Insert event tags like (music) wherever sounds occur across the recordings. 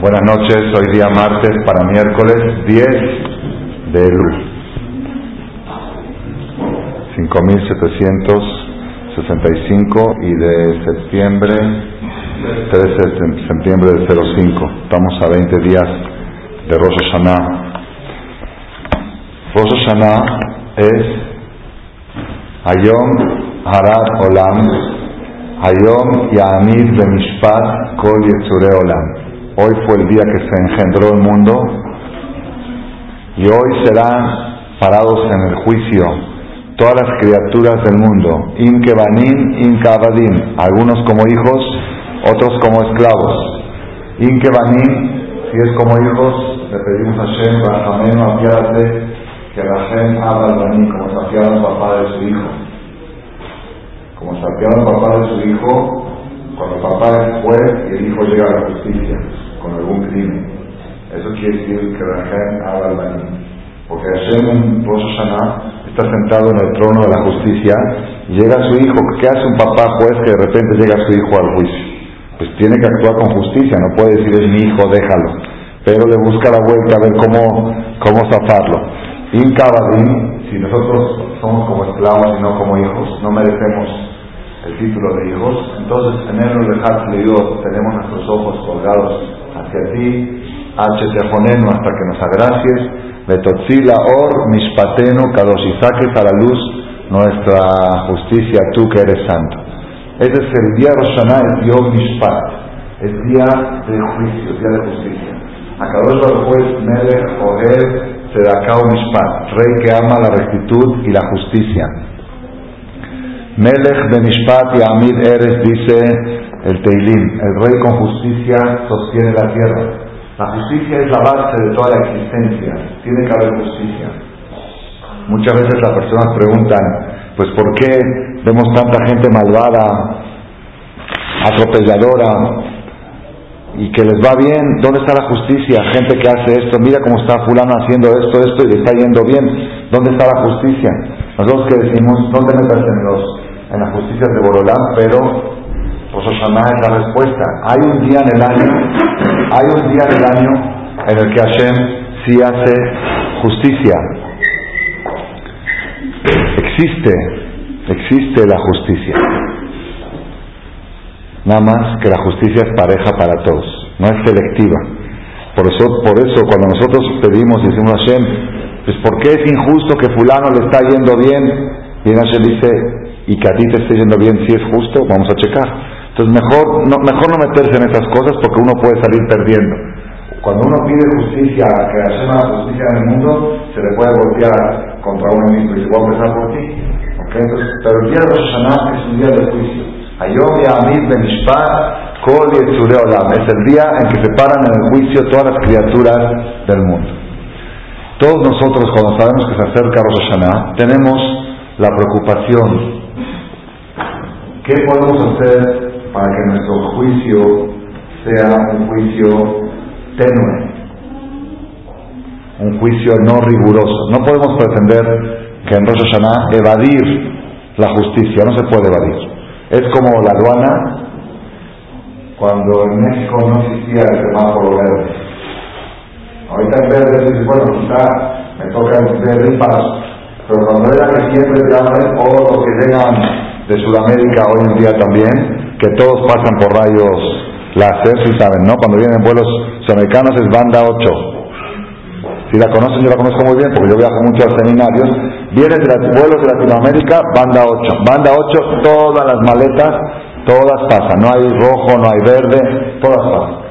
Buenas noches, hoy día martes para miércoles 10 de Elul. 5765 y de septiembre 13 de septiembre de 05. Estamos a 20 días de Rosh Hashanah. Rosh Hashanah es Ayom Harad Olam Hayom Yamid Bemishpat Kol Yetzure Olam. Hoy fue el día que se engendró el mundo y hoy serán parados en el juicio todas las criaturas del mundo, Inkebanim, Inkabadim, algunos como hijos, otros como esclavos. Inkebanim, si es como hijos, le pedimos a Shem, Rahamenu, apiádate, que Hashem haga al como se apiada papá de su hijo como saquearon el papá de su hijo, cuando el papá es juez y el hijo llega a la justicia con algún crimen. Eso quiere decir que Rahem haga el banim. Porque Hashem en Rosh Hashanah está sentado en el trono de la justicia y llega su hijo. ¿Qué hace un papá juez que de repente llega su hijo al juicio? Pues tiene que actuar con justicia, no puede decir es mi hijo, déjalo. Pero le busca la vuelta a ver cómo, cómo zafarlo. Incabadim, si nosotros somos como esclavos y no como hijos, no merecemos el título de hijos. Entonces, en el Dios tenemos nuestros ojos colgados hacia ti, H hasta que nos agracies, Betotzila Or, Mishpateno, Kadosh, y saques a la luz nuestra justicia, tú que eres santo. Ese es el día de Roshaná, el Yom Mishpat, el día de juicio, día de justicia. Akadosh Baruj juez Melech, Ohel, Sedakao Mishpat, rey que ama la rectitud y la justicia. Melech Benishpat y Amid Eres dice el Teilim, el rey con justicia sostiene la tierra. La justicia es la base de toda la existencia, tiene que haber justicia. Muchas veces las personas preguntan, pues ¿por qué vemos tanta gente malvada, atropelladora, y que les va bien? ¿Dónde está la justicia? Gente que hace esto, mira cómo está fulano haciendo esto, esto y le está yendo bien. ¿Dónde está la justicia? Nosotros que decimos, ¿dónde me los en la justicia de Borolán, pero Rosh Hashanah es la respuesta. Hay un día en el año, hay un día en el año en el que Hashem sí hace justicia. Existe, existe la justicia. Nada más que la justicia es pareja para todos, no es selectiva. Por eso, por eso cuando nosotros pedimos y decimos a Hashem, pues ¿por qué es injusto que fulano le está yendo bien? Y Hashem dice, y que a ti te esté yendo bien si es justo, vamos a checar. Entonces mejor no, mejor no meterse en esas cosas porque uno puede salir perdiendo. Cuando uno pide justicia, que haya la justicia en el mundo, se le puede golpear contra uno mismo y se puede empezar por ti. Entonces, pero el día de Rosh Hashanah es un día de juicio. Ayom Yamid Benishpat Kol Olam. Es el día en que se paran en el juicio todas las criaturas del mundo. Todos nosotros, cuando sabemos que se acerca Rosh Hashanah, tenemos la preocupación ¿Qué podemos hacer para que nuestro juicio sea un juicio tenue? Un juicio no riguroso. No podemos pretender que en Rosh Hashanah evadir la justicia, no se puede evadir. Es como la aduana cuando en México no existía el semáforo verde. Ahorita en verde dices, bueno, quizá me toca el verde y. Pero cuando era que siempre te hablan, o los que llegan de Sudamérica hoy en día también, que todos pasan por rayos láser, si saben, ¿no? Cuando vienen vuelos sudamericanos es banda 8. Si la conocen, yo la conozco muy bien porque yo viajo mucho a seminarios. Vienen de los vuelos de Latinoamérica, banda 8. Banda 8, todas las maletas, todas pasan. No hay rojo, no hay verde, todas pasan.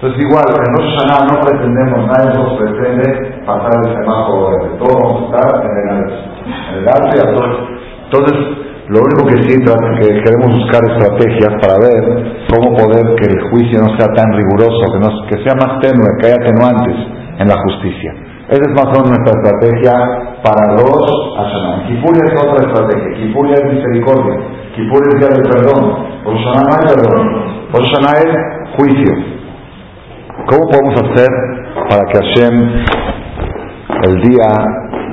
Entonces igual, en Rosh Hashanah no pretendemos, nadie nos pretende pasar el semáforo verde. Todos vamos a estar en el. En el alto y a todos. Entonces, lo único que sí que queremos buscar estrategias para ver cómo poder que el juicio no sea tan riguroso, que, que sea más tenue, que haya atenuantes en la justicia. Esa es más o menos nuestra estrategia para los Hashanah. Kipur es otra estrategia. Kipur es misericordia. Kipur es día del perdón. Hashanah no es perdón. Hashanah es juicio. ¿Cómo podemos hacer para que Hashem, el día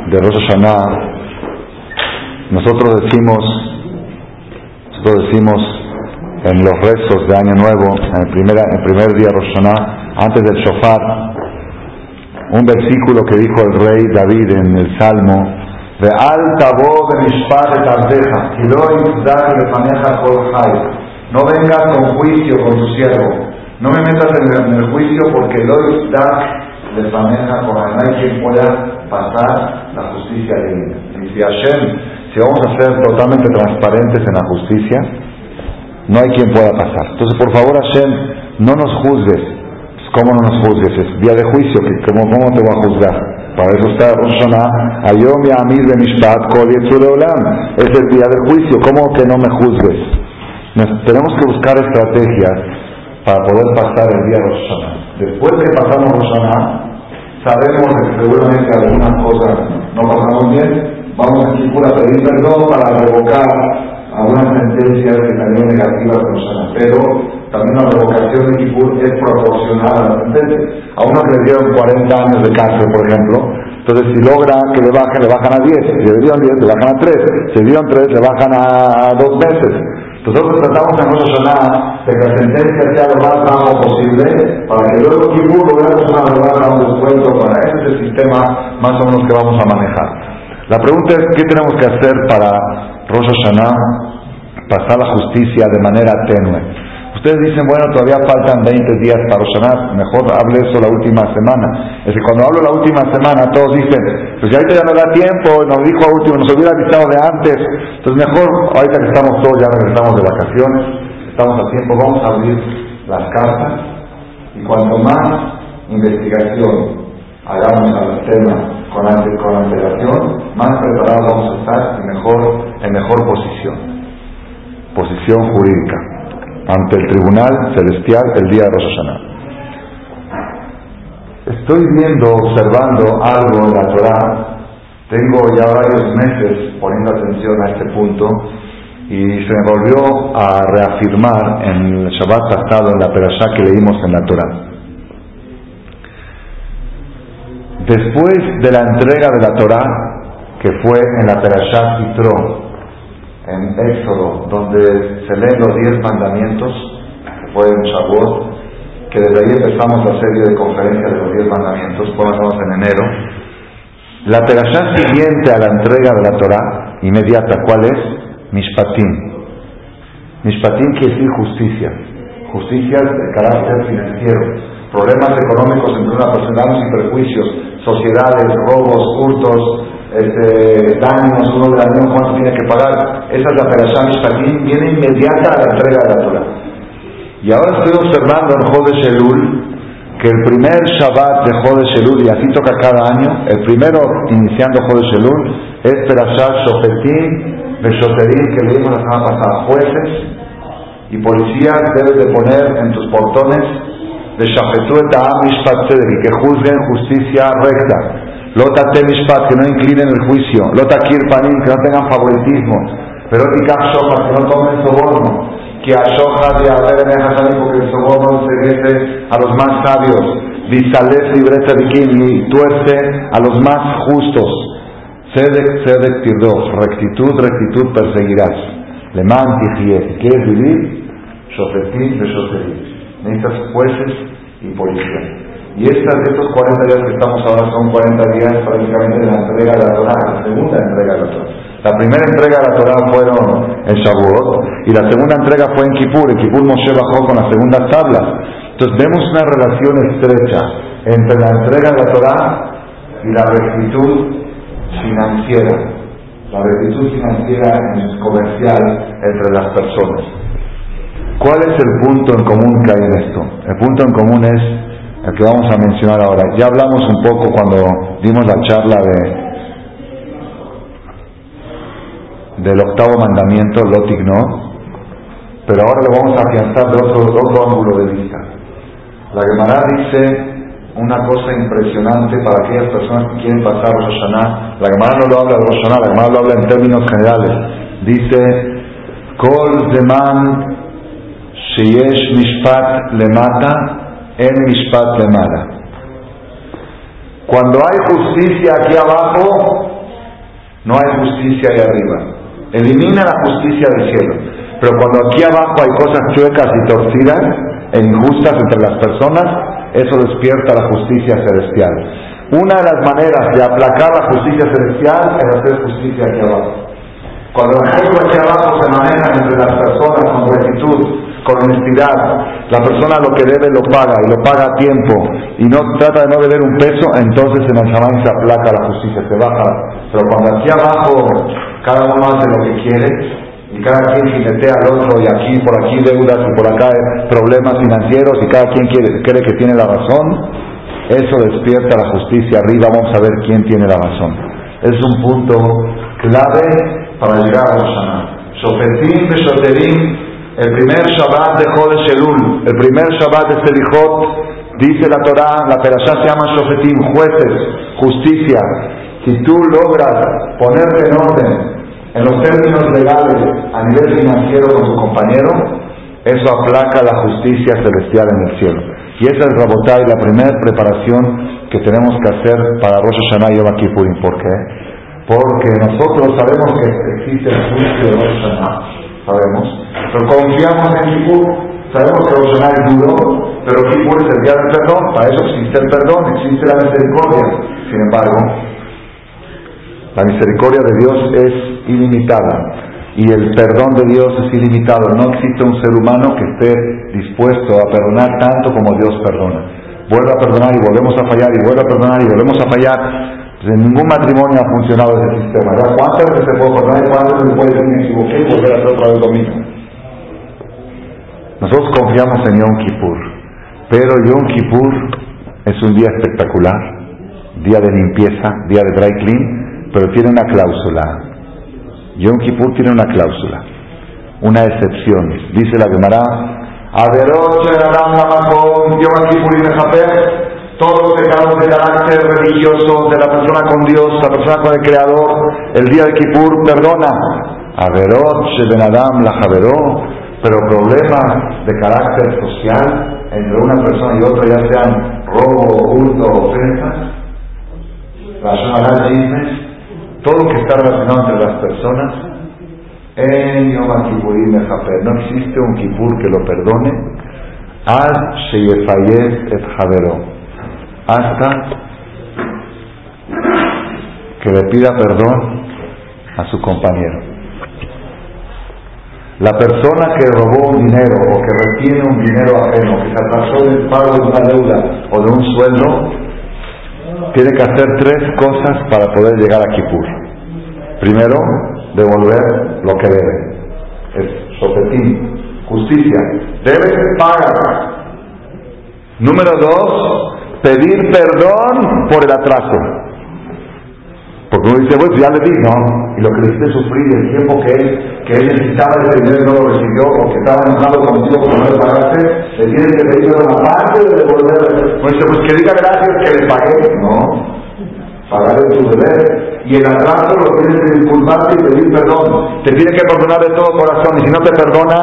de Rosh Hashanah, nosotros decimos, nosotros decimos en los restos de Año Nuevo, en el primer, el primer día Roshaná, antes del shofar, un versículo que dijo el rey David en el Salmo, de alta voz de de no vengas con juicio con tu siervo, no me metas en el, juicio porque lo da de maneja con no hay quien pueda pasar la justicia divina. Y Hashem, si vamos a ser totalmente transparentes en la justicia, no hay quien pueda pasar. Entonces, por favor, Hashem, no nos juzgues. ¿Cómo no nos juzgues? Es día de juicio, ¿cómo, cómo te va a juzgar? Para eso está Rosh Ayom y Amir de Mishpat, Kol Es el día del juicio, ¿cómo que no me juzgues? tenemos que buscar estrategias para poder pasar el día de Rosh Después que pasamos Rosh sabemos que seguramente algunas cosas no pasamos bien, vamos a a pedir perdón para revocar algunas sentencias que también negativas personas, pero también la revocación de Kipur es proporcional a la sentencia. A uno que le dieron 40 años de cárcel, por ejemplo, entonces si logra que le bajen, le bajan a 10, si le dieron 10, le bajan a 3, si le dieron 3, le bajan a 2 meses. Nosotros tratamos en nuestra zona de que la sentencia sea lo más bajo posible para que luego Kipur logremos una rebaja, un descuento, para ese sistema más o menos que vamos a manejar. La pregunta es, ¿qué tenemos que hacer para Rosh Hashanah, pasar la justicia de manera tenue. Ustedes dicen, bueno, todavía faltan 20 días para Rosh Hashanah, mejor hable eso la última semana. Es que cuando hablo la última semana, todos dicen, pues ya ahorita ya no da tiempo, nos dijo a último, nos hubiera avisado de antes. Entonces mejor, ahorita que estamos todos, ya regresamos de vacaciones, estamos a tiempo, vamos a abrir las cartas y cuanto más investigación hagamos al tema con, con antelación, más preparados vamos a estar en mejor, en mejor posición, posición jurídica, ante el Tribunal Celestial el día de Rosh Hashanah. Estoy viendo, observando algo en la Torah, tengo ya varios meses poniendo atención a este punto y se me volvió a reafirmar en el Shabbat pasado en la perashá que leímos en la Torah. Después de la entrega de la Torah, que fue en la Perashat Yitro, en Éxodo, donde se leen los diez mandamientos, que fue en Shavuot, que desde ahí empezamos la serie de conferencias de los diez mandamientos, fuimos en enero. La Perashat siguiente a la entrega de la Torah, inmediata, ¿cuál es? Mishpatim. Mishpatim quiere decir justicia. Justicia de carácter financiero problemas económicos entre una persona, y perjuicios, sociedades, robos, hurtos, este, daños, uno de daño, cuánto tiene que pagar. Esa es la operación también viene inmediata a la entrega de la Torah. Y ahora estoy observando en Jode Shelul que el primer Shabbat de Jode Shelul, y así toca cada año, el primero iniciando Jode Shelul, es Perashat Shofetim, Beshoterim, que leímos la semana pasada, jueces y policías debes de poner en tus portones de Mishpat que juzguen justicia recta. Lota Mishpat, que no inclinen el juicio. Lota Kirpanim, que no tengan favoritismo. Pero Shohat, que no tomen soborno. Que Ashohat de Haber en porque el soborno se a los más sabios. Visales libreta y tuerce a los más justos. Sedek, Sedek Tirdo, rectitud, rectitud perseguirás. Le mantigies, ¿quieres vivir? Shofetim, Beshoterim necesitas jueces y policía. Y estas, estos 40 días que estamos ahora son 40 días prácticamente de la entrega de la Torah, la segunda entrega de la Torah. La primera entrega de la Torah fueron en Shavuot y la segunda entrega fue en Kippur. En Kippur Moshe bajó con las segundas tablas. Entonces vemos una relación estrecha entre la entrega de la Torah y la rectitud financiera. La rectitud financiera comercial entre las personas. ¿Cuál es el punto en común que hay en esto? El punto en común es el que vamos a mencionar ahora. Ya hablamos un poco cuando dimos la charla de del octavo mandamiento, Lotic no, pero ahora lo vamos a afianzar de otro, otro ángulo de vista. La Gemara dice una cosa impresionante para aquellas personas que quieren pasar Rosh Hashanah. La Gemara no lo habla de Rosh Hashanah, la Gemara lo habla en términos generales. Dice, Kol Zeman es Mishpat le mata, en Mishpat le mata. Cuando hay justicia aquí abajo, no hay justicia ahí arriba. Elimina la justicia del cielo. Pero cuando aquí abajo hay cosas chuecas y torcidas e injustas entre las personas, eso despierta la justicia celestial. Una de las maneras de aplacar la justicia celestial es hacer justicia aquí abajo. Cuando las cosas aquí abajo se manejan entre las personas con rectitud, con honestidad, la persona lo que debe lo paga y lo paga a tiempo. Y no trata de no deber un peso, entonces en el Shaman se aplaca la justicia, se baja. Pero cuando aquí abajo cada uno hace lo que quiere y cada quien jinetea al otro y aquí por aquí deudas y por acá problemas financieros y cada quien cree que tiene la razón, eso despierta la justicia arriba, vamos a ver quién tiene la razón. Es un punto clave para llegar a Rosh Shofetim Beshoterim, el primer Shabbat de Jodesh Elul, el primer Shabbat de Selichot, dice la Torah, la Perashá se llama Shofetim, jueces, justicia. Si tú logras ponerte en orden en los términos legales a nivel financiero con tu compañero, eso aplaca la justicia celestial en el cielo. Y esa es Rabotai, la primera preparación que tenemos que hacer para Rosh Hashanah y Yom Kippurim. ¿Por qué? Porque nosotros sabemos que existe el juicio de Rosh Hashanah, sabemos, pero confiamos en Kippur. Sabemos que Rosh Hashanah es duro, pero Kippur es el día del perdón. Para eso existe el perdón, existe la misericordia. Sin embargo, la misericordia de Dios es ilimitada y el perdón de Dios es ilimitado. No existe un ser humano que esté dispuesto a perdonar tanto como Dios perdona. Vuelve a perdonar y volvemos a fallar y vuelve a perdonar y volvemos a fallar. Ningún matrimonio ha funcionado ese sistema. ¿Cuántas veces se puede perdonar y cuántas veces puede decir me equivoqué y volver a hacer otra vez lo mismo? Nosotros confiamos en Yom Kippur, pero Yom Kippur es un día espectacular, día de limpieza, día de dry clean, pero tiene una cláusula. Yom Kippur tiene una cláusula, una excepción. Dice la Gemara, todos los pecados de carácter religioso de la persona con Dios, la persona con el Creador, el día de Kippur perdona. Averot Benadam la pero problemas de carácter social entre una persona y otra, ya sean robo, hurto, ofensas, chismes, todo lo que está relacionado entre las personas, en Yom no existe un Kippur que lo perdone, et hasta que le pida perdón a su compañero. La persona que robó un dinero o que retiene un dinero ajeno, que se atrasó del pago de una deuda o de un sueldo, tiene que hacer tres cosas para poder llegar a Kippur. Primero, devolver lo que debe. Es sopetín, justicia. Debe pagar. Número dos, pedir perdón por el atraso. Porque uno dice, bueno, ya le di, no. Y lo que le hiciste sufrir, el tiempo que él, que él necesitaba ese dinero no lo recibió, porque estaba enojado contigo porque no le pagaste, le tienes que pedir una parte de devolver. Pues dice, pues que diga gracias que le pagué. No. Pagar tu deber. Y el atraso lo tienes que disculparte y pedir perdón. Te tiene que perdonar de todo corazón. Y si no te perdona,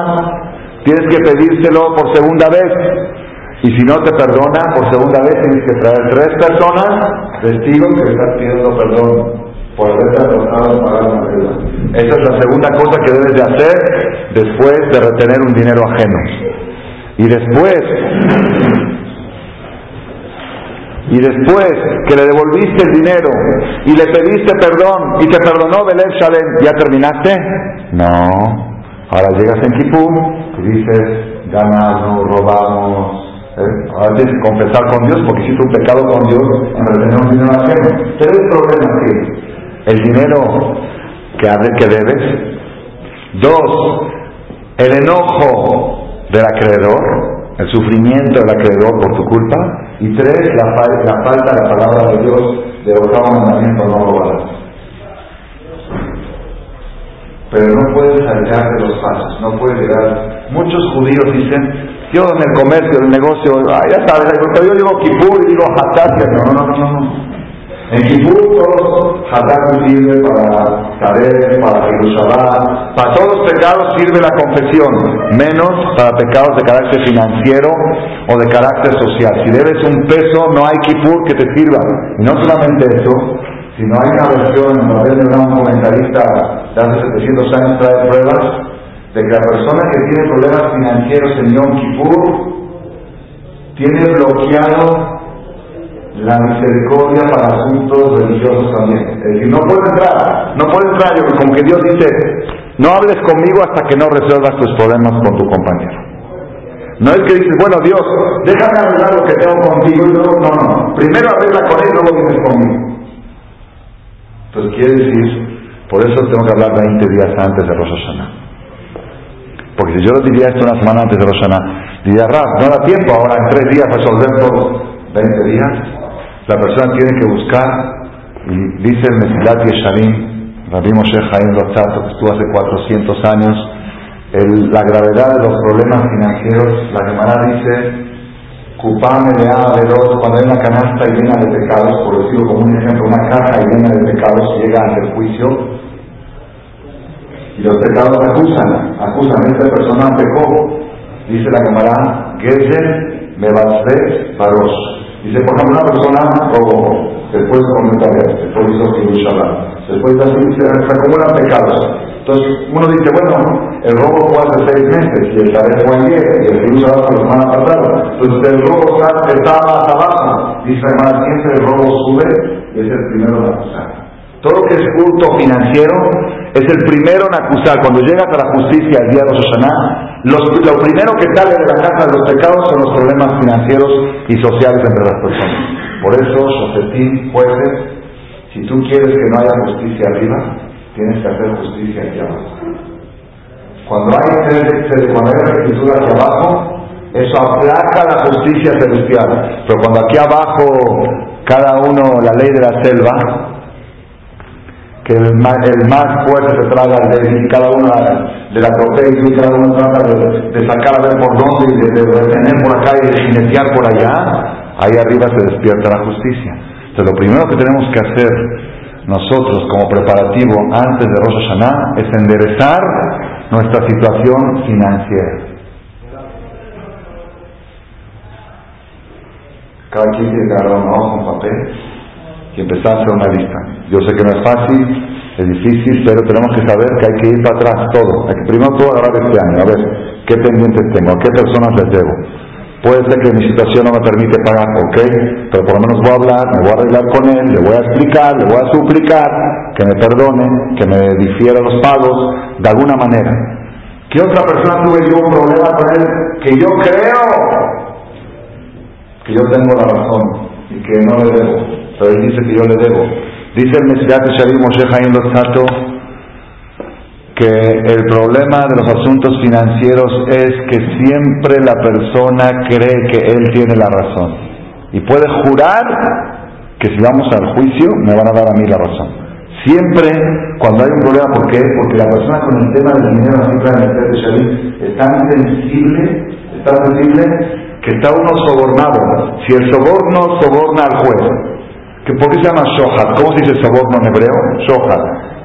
tienes que pedírselo por segunda vez. Y si no te perdona por segunda vez, tienes que traer tres personas, testigos, que están pidiendo perdón por haberte atrasado en pagar una deuda. Esa es la segunda cosa que debes de hacer después de retener un dinero ajeno. Y después, y después que le devolviste el dinero y le pediste perdón y te perdonó Belén Shalem, ¿ya terminaste? No. Ahora llegas en Kipur y dices, ganamos, robamos, ¿Eh? Tienes que confesar con Dios porque hiciste un pecado con Dios en retener un dinero ajeno. Pero el problema aquí, el dinero que, que debes. Dos, el enojo del acreedor, el sufrimiento del acreedor por tu culpa. Y tres, la, la falta de la palabra de Dios de octavo mandamiento no robarás. Pero no puedes saltar de los pasos, no puedes llegar. Muchos judíos dicen, yo en el comercio, en el negocio, ya sabes, yo digo Kipur y digo Hatat, no, no, no, no. En Kipur todos Hatat sirve para saber, para Jerusalén, para todos los pecados sirve la confesión, menos para pecados de carácter financiero o de carácter social. Si debes un peso, no hay Kipur que te sirva. Y no solamente eso, sino hay una versión en papel de un comentarista de hace 700 años trae pruebas de que la persona que tiene problemas financieros en Yom Kippur tiene bloqueado la misericordia para asuntos religiosos también. Es decir, no puede entrar, no puede entrar, como que Dios dice, no hables conmigo hasta que no resuelvas tus problemas con tu compañero. No es que dices, bueno Dios, déjame arreglar lo que tengo contigo y luego, no, no, primero arregla con él y luego vienes conmigo. Entonces quiere decir, por eso tengo que hablar 20 días antes de Rosh Hashanah. Porque si yo lo diría esto una semana antes de Rosana, diría, Rab, no da tiempo ahora en tres días resolver todo. 20 días. La persona tiene que buscar, y dice el Mesilat Yesharim, Rabbi Moshe Haim Lotzato, que estuvo hace 400 años, la gravedad de los problemas financieros, la Gemara dice, Cupame de dos, cuando hay una canasta llena de pecados, por decirlo como un ejemplo, una caja llena de pecados llega ante el juicio, y los pecados acusan, acusan, esta persona pecó, dice la Gemara, Gezer Mebasres Baros. Dice, por ejemplo, una persona robó, después comentar esto, después hizo Yerushalayim, después se, acumulan pecados. Entonces uno dice, bueno, el robo fue hace seis meses y el Tarek fue ayer y el Yerushalayim fue la semana pasada. Entonces el robo está más abajo. Dice además, siempre el robo sube y es el primero de acusar. Todo lo que es culto financiero es el primero en acusar. Cuando llegas a la justicia el día de Roshaná, lo primero que sale de la casa de los pecados son los problemas financieros y sociales entre las personas. Por eso, Josetín, jueces, si tú quieres que no haya justicia arriba, tienes que hacer justicia aquí abajo. Cuando hay, cuando hay escritura aquí abajo, eso aplaca la justicia celestial. Pero cuando aquí abajo cada uno, la ley de la selva, que el más, fuerte se traga al débil, cada de la y cada uno trata de, sacar a ver por dónde y de, detener por acá y de jinetear por allá, ahí arriba se despierta la justicia. Entonces lo primero que tenemos que hacer nosotros como preparativo antes de Rosh Hashanah es enderezar nuestra situación financiera. Cada quien tiene que agarrar un papel y empezar a hacer una lista. Yo sé que no es fácil, es difícil, pero tenemos que saber que hay que ir para atrás todo. Hay que primero todo agarrar este año, a ver qué pendientes tengo, a qué personas les debo. Puede ser que mi situación no me permite pagar, ok, pero por lo menos voy a hablar, me voy a arreglar con él, le voy a explicar, le voy a suplicar que me perdone, que me difiera los pagos, de alguna manera. ¿Qué otra persona tuve yo un problema con él que yo creo que yo tengo la razón y que no le debo? Dice que yo le debo. Dice el Mesirat Shalim Moshe Haim Lotzato que el problema de los asuntos financieros es que siempre la persona cree que él tiene la razón. Y puede jurar que si vamos al juicio me van a dar a mí la razón. Siempre cuando hay un problema, ¿por qué? Porque la persona con el tema del dinero, así en el Shalim, es tan sensible, es tan sensible que está uno sobornado. Si el soborno soborna al juez, ¿Por qué se llama Shohat? ¿Cómo se dice soborno en hebreo? Shohat.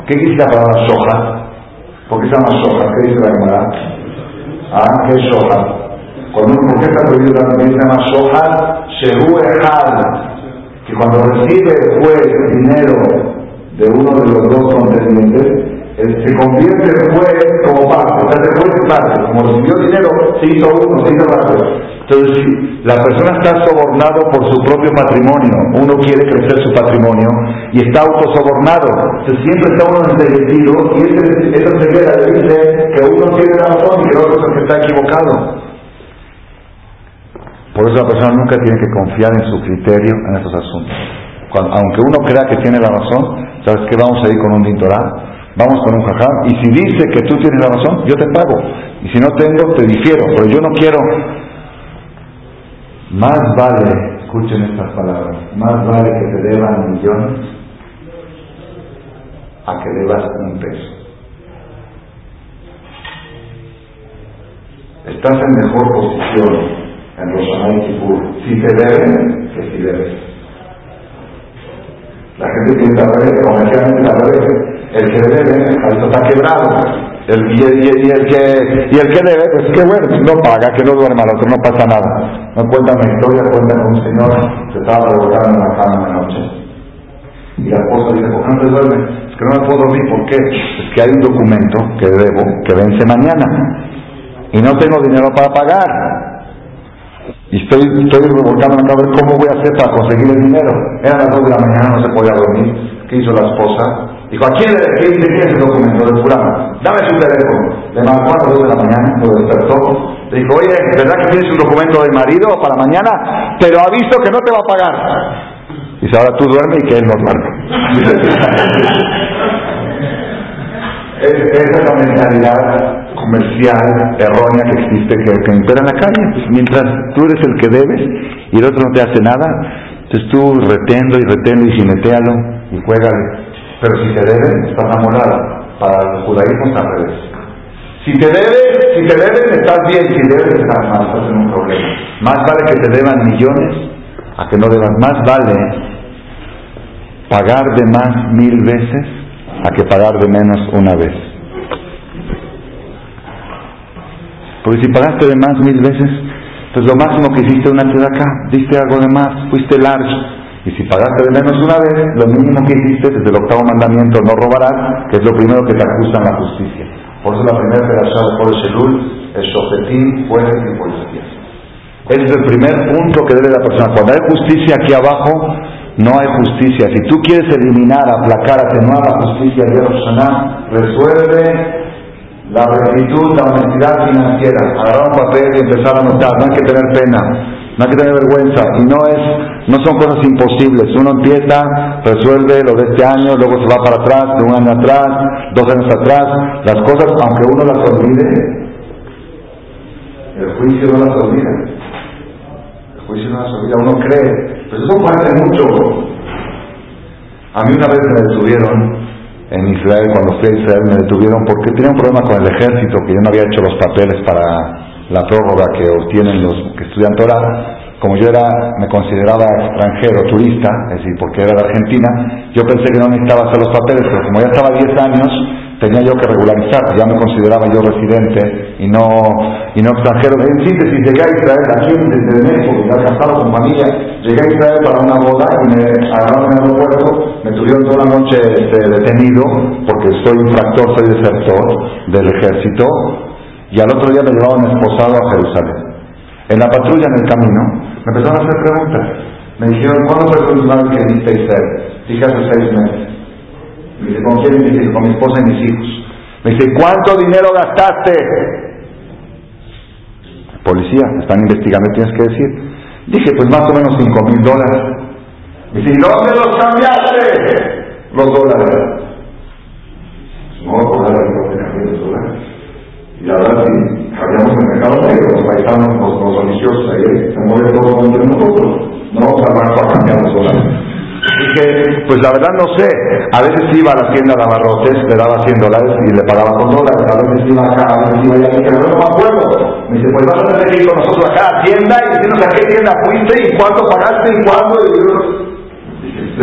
¿Qué dice la palabra Shohat? ¿Por qué se llama Shohat? ¿Qué dice la Gemara? Ah, ¿qué es Shohat? ¿Por qué está prohibido también se llama Shohat? Shehu Echad. Que cuando recibe el juez dinero de uno de los dos contendientes, se convierte el juez como parte, o sea, el juez parte, como recibió dinero, se hizo uno, se hizo parte. Entonces, la persona está sobornado por su propio patrimonio, uno quiere crecer su patrimonio y está autosobornado, entonces siempre está uno enseguecido y esa ceguera le dice que uno tiene la razón y el otro es el que está equivocado. Por eso la persona nunca tiene que confiar en su criterio en estos asuntos. aunque uno crea que tiene la razón, ¿sabes qué? Vamos a ir con un dintorá vamos con un jajam, y si dice que tú tienes la razón, yo te pago, y si no tengo, te difiero, pero yo no quiero. Más vale, escuchen estas palabras, más vale que te deban millones a que debas un peso. Estás en mejor posición en Roshanay y Kipur si te deben que si debes. La gente piensa al revés, comercialmente al revés el que debe, esto está quebrado. Y, el, que, y el que debe, pues qué bueno, no paga, que no duerma, al otro no pasa nada. No cuenta una historia, cuenta con un señor que estaba revolcando en la cama una noche. Y la esposa dice, ¿por qué no te duermes? que no me puedo dormir. ¿Por qué? Es que hay un documento que debo que vence mañana y no tengo dinero para pagar. Y estoy, estoy revolcando a ver cómo voy a hacer para conseguir el dinero. Era las 2 de la mañana, no se podía dormir. ¿Qué hizo la esposa? Dijo, ¿a quién le quién, quién el documento? De fulano. Dame su teléfono. Le marcó a las 2 de la mañana, lo despertó. Le dijo, oye, ¿verdad que tienes un documento de marido para mañana? Pero aviso que no te va a pagar. Dice, ahora tú duerme y que él no duerme. (laughs) Esa es la mentalidad comercial errónea que existe, que, que impera en la calle. Pues mientras tú eres el que debes y el otro no te hace nada, entonces tú retendo y retendo y jinetealo y juégale. Pero si te deben, estás enamorada. Para el judaísmo está al revés. Si te deben, si te deben, estás bien. Si debes, estás mal, estás en un problema. Más vale que te deban millones a que no deban. Más vale pagar de más mil veces a que pagar de menos una vez. Porque si pagaste de más mil veces, pues lo máximo que hiciste una acá, diste algo de más, fuiste large. Y si pagaste de menos una vez, lo mínimo que hiciste desde el octavo mandamiento, no robarás, que es lo primero que te acusa en la justicia. Por eso la primera pedazada de Jorge Shelul es Shofetín, jueces y policías. Ese es el primer punto que debe la persona. Cuando hay justicia aquí abajo, no hay justicia. Si tú quieres eliminar, aplacar, atenuar la justicia de Roshaná, resuelve la rectitud, la honestidad financiera. Agarrar un papel y empezar a anotar. No hay que tener pena, no hay que tener vergüenza. Y no es, no son cosas imposibles. Uno empieza, resuelve lo de este año, luego se va para atrás, de un año atrás, dos años atrás. Las cosas, aunque uno las olvide, el juicio no las olvida. El juicio no las olvida. Uno cree pues eso parece mucho. A mí una vez me detuvieron en Israel, cuando fui a Israel, me detuvieron porque tenía un problema con el ejército, que yo no había hecho los papeles para la prórroga que obtienen los que estudian Torah. Como yo era, me consideraba extranjero, turista, es decir, porque era de Argentina, yo pensé que no necesitaba hacer los papeles, pero como ya estaba 10 años, tenía yo que regularizar, ya me consideraba yo residente y no, y no extranjero. En síntesis, llegué a Israel aquí desde México, ya casado con familia, llegué a Israel para una boda y me agarraron en el aeropuerto, me tuvieron toda la noche este, detenido porque soy infractor, soy desertor del ejército y al otro día me llevaron esposado a Jerusalén. En la patrulla, en el camino, me empezaron a hacer preguntas. Me dijeron, ¿cuándo fue el última vez que viniste a Israel? Dije hace seis meses. Me dice, ¿con quién? Me dice, con mi esposa y mis hijos. Me dice, ¿cuánto dinero gastaste? Policía, están investigando, tienes que decir. Dije, pues más o menos cinco mil dólares. Me dice, ¿dónde los cambiaste? Los dólares. No, dólares, no tenía los dólares. Y la verdad, sí, cambiamos el mercado negro, los paisanos, los, los religiosos, ahí se mueve todo entre nosotros. No vamos a banco a cambiar los dólares. Dije, pues la verdad no sé. A veces iba a la tienda de abarrotes, le daba 100 dólares y le pagaba con dólares. A veces iba acá, a veces iba allá. Dije, no me acuerdo. Me dice, pues vas a tener que ir con nosotros a cada tienda y decirnos a qué tienda fuiste y cuánto pagaste y cuándo. Y yo,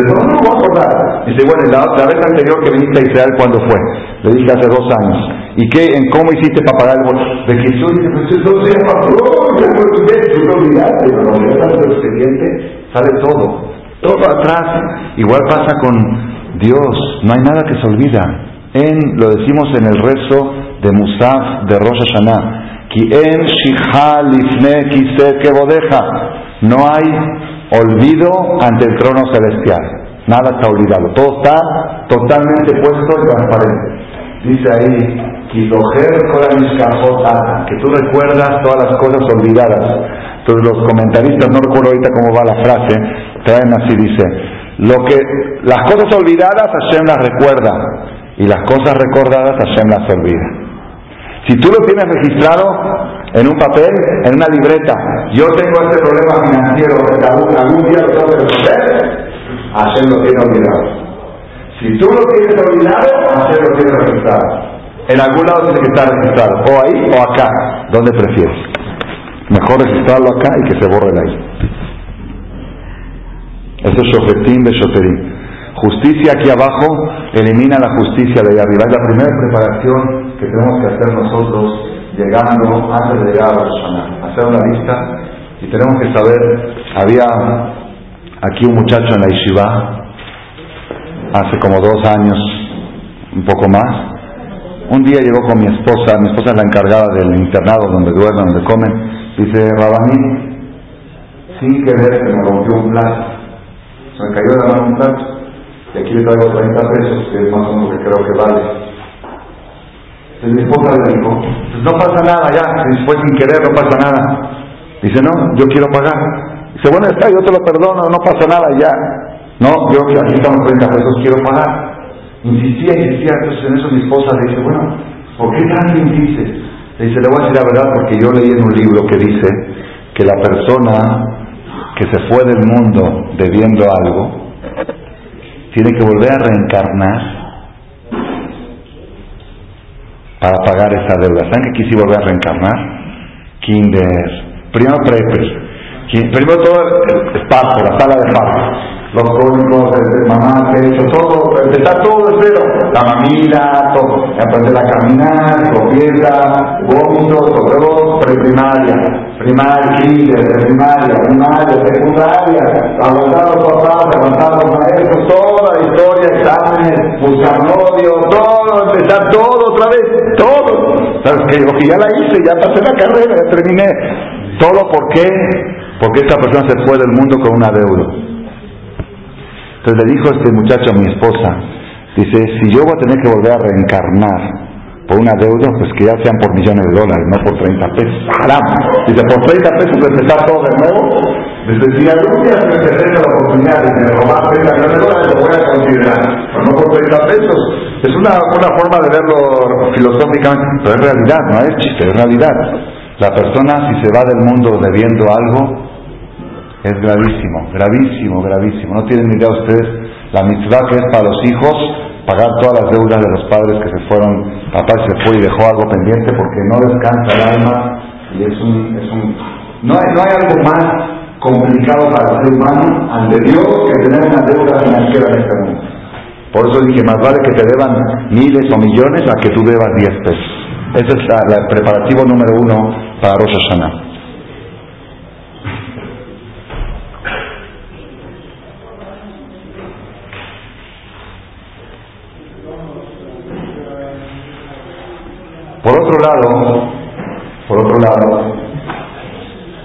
no, no me voy a acordar. Dice, bueno, la, la, vez anterior que viniste a Israel, ¿cuándo fue? Le dije hace dos años. ¿Y qué, en cómo hiciste para pagar el boleto? De yo dije, pues no sé, patrón, ya me olvidé, tú no olvidaste, pero ya el expediente, sale todo todo atrás. Igual pasa con Dios, no hay nada que se olvida. En, lo decimos en el rezo de Musaf de Rosh Hashanah, no hay olvido ante el trono celestial. Nada está olvidado. Todo está totalmente puesto y transparente. Dice ahí, que tú recuerdas todas las cosas olvidadas. Entonces los comentaristas, no recuerdo ahorita cómo va la frase, traen así, dice, lo que, las cosas olvidadas Hashem las recuerda y las cosas recordadas Hashem las olvida. Si tú lo tienes registrado en un papel, en una libreta, yo tengo este problema financiero, algún, algún día lo tengo que resolver, Hashem lo tiene olvidado. Si tú lo tienes olvidado, Hashem lo tiene registrado. En algún lado tiene que estar registrado, o ahí o acá, donde prefieres. Mejor registrarlo acá y que se borre de ahí. Eso es Shofetim de Shoterim. Justicia aquí abajo elimina la justicia de ahí arriba. Es la primera preparación que tenemos que hacer nosotros llegando antes de llegar a la Hacer una lista y tenemos que saber, había aquí un muchacho en la Yeshiva hace como dos años un poco más. Un día llegó con mi esposa, mi esposa es la encargada del internado donde duermen, donde comen. Dice, Rabaní, sin querer se me rompió un plato. Se me cayó de la mano un plato. Y aquí le traigo 30 pesos, que es más o menos que creo que vale. Mi esposa pues no pasa nada ya, fue sin querer no pasa nada. Dice, no, yo quiero pagar. Dice, bueno, está, yo te lo perdono, no pasa nada ya. No, yo aquí estamos 30 pesos, quiero pagar. Insistía, insistía, entonces en eso mi esposa le dice, bueno, ¿por qué tanto insiste? Le dice, le voy a decir la verdad porque yo leí en un libro que dice que la persona que se fue del mundo debiendo algo, tiene que volver a reencarnar para pagar esa deuda. ¿Saben que quise volver a reencarnar? Kinder, primero Prepri, primero todo espacio, la sala de parto los códigos, de mamá, hecho todo, está todo de cero. La mamila, todo. Aprender a caminar, tropieza, vómitos, todo, preprimaria, primaria, de primaria, primaria, secundaria, aguantar los papás, aguantar los maestros, toda la historia, exámenes, buscar novio, todo, empezar todo otra vez, todo. ¿Sabes que que ya la hice, ya pasé la carrera, ya terminé. ¿Todo por qué? Porque esta persona se fue del mundo con una deuda. Entonces le dijo este muchacho a mi esposa, dice, si yo voy a tener que volver a reencarnar por una deuda, pues que ya sean por millones de dólares, no por 30 pesos. ¡Haram! Dice, por 30 pesos empezar todo de nuevo. Dice, si algún día me presenta la oportunidad de robar 30 millones de dólares, lo voy a considerar, pero no por 30 pesos. Es una, una forma de verlo filosóficamente, pero es realidad, no es chiste, es realidad. La persona, si se va del mundo debiendo algo, es gravísimo, gravísimo, gravísimo. No tienen idea ustedes la mitzvah que es para los hijos pagar todas las deudas de los padres que se fueron, papá se fue y dejó algo pendiente porque no descansa el alma y es un, es un no hay, no hay algo más complicado para el ser humano ante Dios que tener una deuda financiera en este mundo. Por eso dije, más vale que te deban miles o millones a que tú debas diez pesos. Ese es el preparativo número uno para Rosh Hashanah. Por otro por otro lado,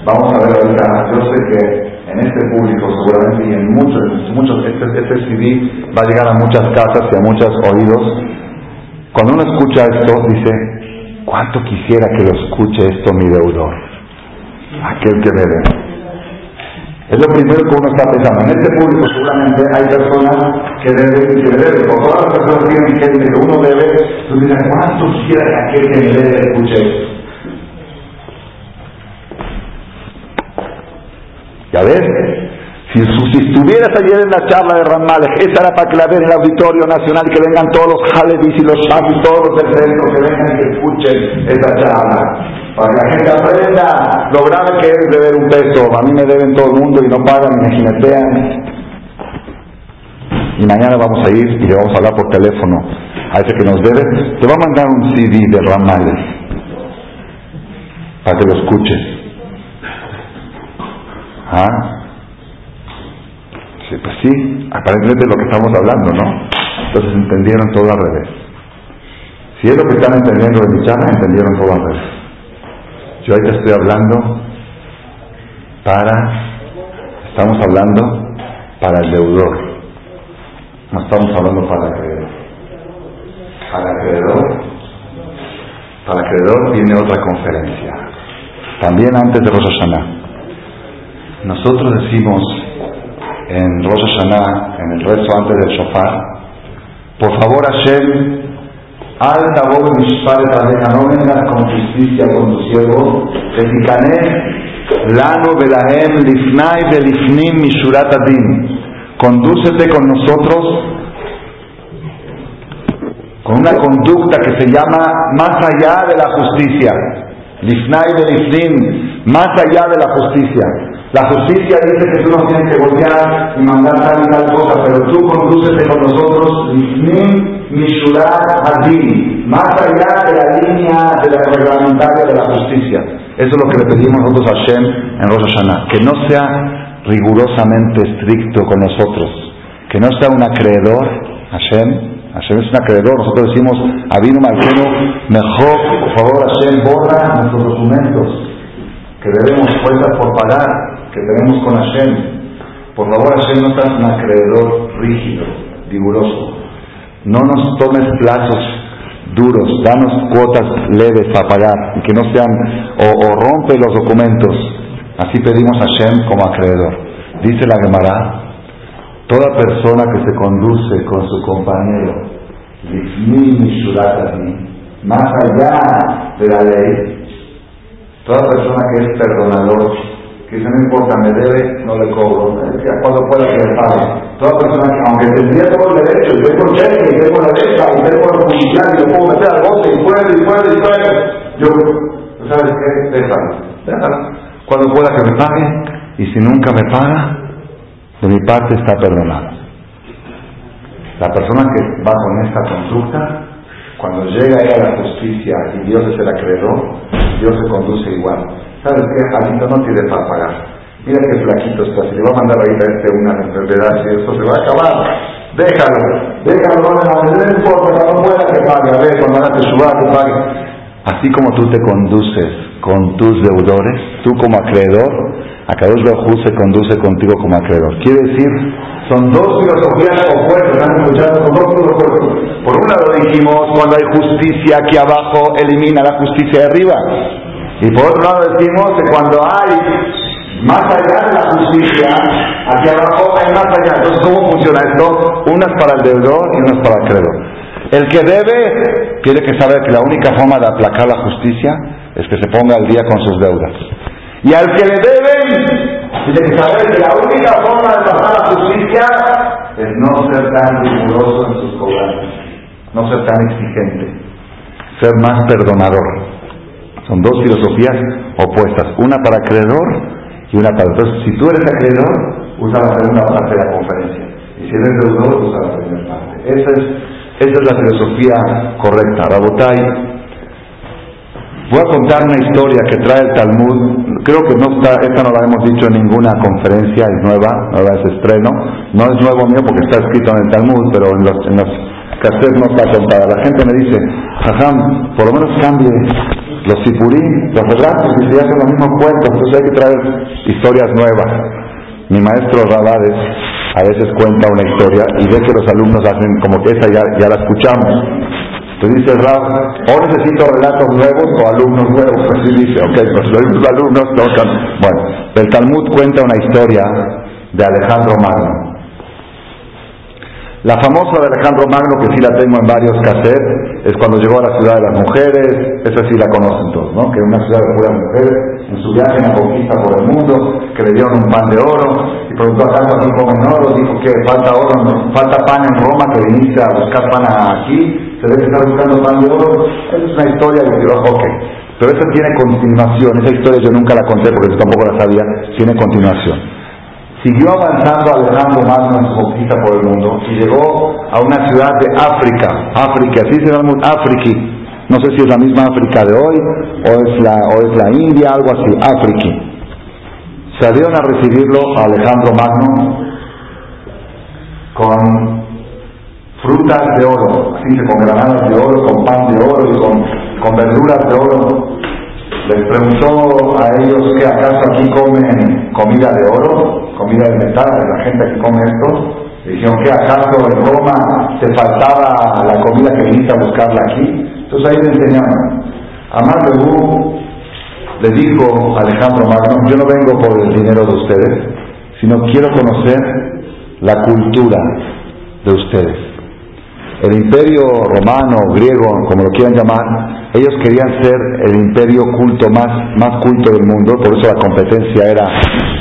vamos a ver ahorita, yo sé que en este público seguramente y en muchos, muchos este, este CD va a llegar a muchas casas y a muchos oídos. Cuando uno escucha esto, dice, ¿cuánto quisiera que lo escuche esto mi deudor? Aquel que debe. Es lo primero que uno está pensando. En este público seguramente hay personas que deben, que deben, o todas las personas tienen gente que uno debe, tú dices, ¿cuánto quisiera que aquel que me debe escuche esto? ¿Ya ves? Si, si, estuvieras ayer en la charla de Ramales, esa era para que la vean en el Auditorio Nacional, que vengan todos los Halevis y los Shafis, todos los del que vengan y que escuchen esa charla para que la gente aprenda lo grave que es deber un peso. A mí me deben todo el mundo y no pagan y me jinetean. Y mañana vamos a ir y le vamos a hablar por teléfono a ese que nos debe. Te va a mandar un CD de Ramales para que lo escuches. ¿Ah? Sí, pues sí, aparentemente es lo que estamos hablando, ¿no? Entonces entendieron todo al revés. Si es lo que están entendiendo de mi charla, entendieron todo al revés. Yo ahorita estoy hablando para, estamos hablando para el deudor, no estamos hablando para el acreedor. Para el acreedor, para el acreedor viene otra conferencia, también antes de Rosh. Nosotros decimos en Rosh Hashanah, en el rezo antes del shofar, por favor Hashem, Alta voz Aleja, no vengas con justicia con tu siervo, Lano Belahem, Lifnai Belifnim Mishurat Adin. Condúcete con nosotros con una conducta que se llama más allá de la justicia. Lifnai Belifnim, más allá de la justicia. La justicia dice que tú no tienes que voltear y mandar tal y tal cosa, pero tú condúcete con nosotros, Mishurat Adin, más allá de la línea de la reglamentaria de la justicia. Eso es lo que le pedimos nosotros a Hashem en Rosh Hashanah, que no sea rigurosamente estricto con nosotros, que no sea un acreedor, Hashem, Hashem es un acreedor. Nosotros decimos, Abino Malkeno, mejor, por favor, Hashem, borra nuestros documentos que debemos cuentas por pagar, que tenemos con Hashem. Por favor, Hashem, no seas un acreedor rígido, riguroso. No nos tomes plazos duros, danos cuotas leves para pagar que no sean, o, rompe los documentos. Así pedimos a Hashem como acreedor. Dice la Gemara, toda persona que se conduce con su compañero, más allá de la ley, toda persona que es perdonador, dice, no importa, me debe, no le cobro, cuando pueda que le pague. Toda persona que, aunque tendría todo el derecho, y tengo cheque, y tengo la y tengo el judicial, y lo puedo meter al bote, y puede, y puede, y puede, yo, ¿sabes qué? Déjalo, déjalo. Cuando pueda que me pague, y si nunca me paga, de mi parte está perdonado. La persona que va con esta conducta, cuando llega a la justicia y Dios es el acreedor, Dios se conduce igual. ¿Sabes qué? Jalito no tiene para pagar. Mira qué flaquito está. Si le va a mandar ahorita este una enfermedad, si eso se va a acabar. Déjalo, déjalo, no, no importa, no pueda que pague, a ver, cuando haga suba, que pague. Así como tú te conduces con tus deudores, tú como acreedor, Akadosh Bajú se conduce contigo como acreedor. Quiere decir, son dos filosofías opuestas, ¿han escuchado? Son dos opuestos. Por un lado dijimos, cuando hay justicia aquí abajo, elimina la justicia de arriba. Y por otro lado decimos que cuando hay más allá de la justicia, aquí abajo hay más allá. Entonces, ¿cómo funciona esto? Unas para el deudor y unas para el acreedor. El que debe tiene que saber que la única forma de aplacar la justicia es que se ponga al día con sus deudas. Y al que le deben, tiene que saber que la única forma de pasar la justicia es no ser tan riguroso en sus cobranzas, no ser tan exigente, ser más perdonador. Son dos filosofías opuestas, una para acreedor y una para... Entonces, si tú eres acreedor, usa la segunda parte de la conferencia. Y si eres deudor, usa la primera parte. Esa es, esa es la filosofía correcta. Rabotai, Voy a contar una historia que trae el Talmud. Creo que no está, esta no la hemos dicho en ninguna conferencia, es nueva, es estreno. No es nuevo mío porque está escrito en el Talmud, pero en los, en los cassettes no está contada. La gente me dice, Jajam, por lo menos cambie los sipurí, los relatos, y se hacen los mismos cuentos, entonces hay que traer historias nuevas. Mi maestro Rabades a veces cuenta una historia y ve que los alumnos hacen como que esa ya, ya la escuchamos. Entonces dice Rab, o necesito relatos nuevos o alumnos nuevos. Así dice, ok, pues los alumnos tocan. Bueno, el Talmud cuenta una historia de Alejandro Magno. La famosa de Alejandro Magno, que sí la tengo en varios cassettes, es cuando llegó a la ciudad de las mujeres, esa sí la conocen todos, ¿no? Que es una ciudad de puras mujeres, en su viaje en la conquista por el mundo, que le dieron un pan de oro, y preguntó a tanto aquí comen oro, dijo que falta oro, falta pan en Roma, que viniste a buscar pan aquí, se debe estar buscando pan de oro. Esa es una historia que digo, ok. Pero esa tiene continuación, esa historia yo nunca la conté porque yo tampoco la sabía, tiene continuación. Siguió avanzando Alejandro Magno en su conquista por el mundo y llegó a una ciudad de África, África, así se llama África. No sé si es la misma África de hoy o es la, o es la India, algo así, África. Salieron a recibirlo a Alejandro Magno con frutas de oro, así con granadas de oro, con pan de oro con, verduras de oro. Les preguntó a ellos que acaso aquí comen comida de oro, comida de metal, la gente que come esto. Dijeron que acaso en Roma se faltaba la comida que viniste a buscarla aquí. Entonces ahí le enseñaron. Amar le dijo a Alejandro Magno, yo no vengo por el dinero de ustedes, sino quiero conocer la cultura de ustedes el imperio romano, griego, como lo quieran llamar, ellos querían ser el imperio culto más, más culto del mundo, por eso la competencia era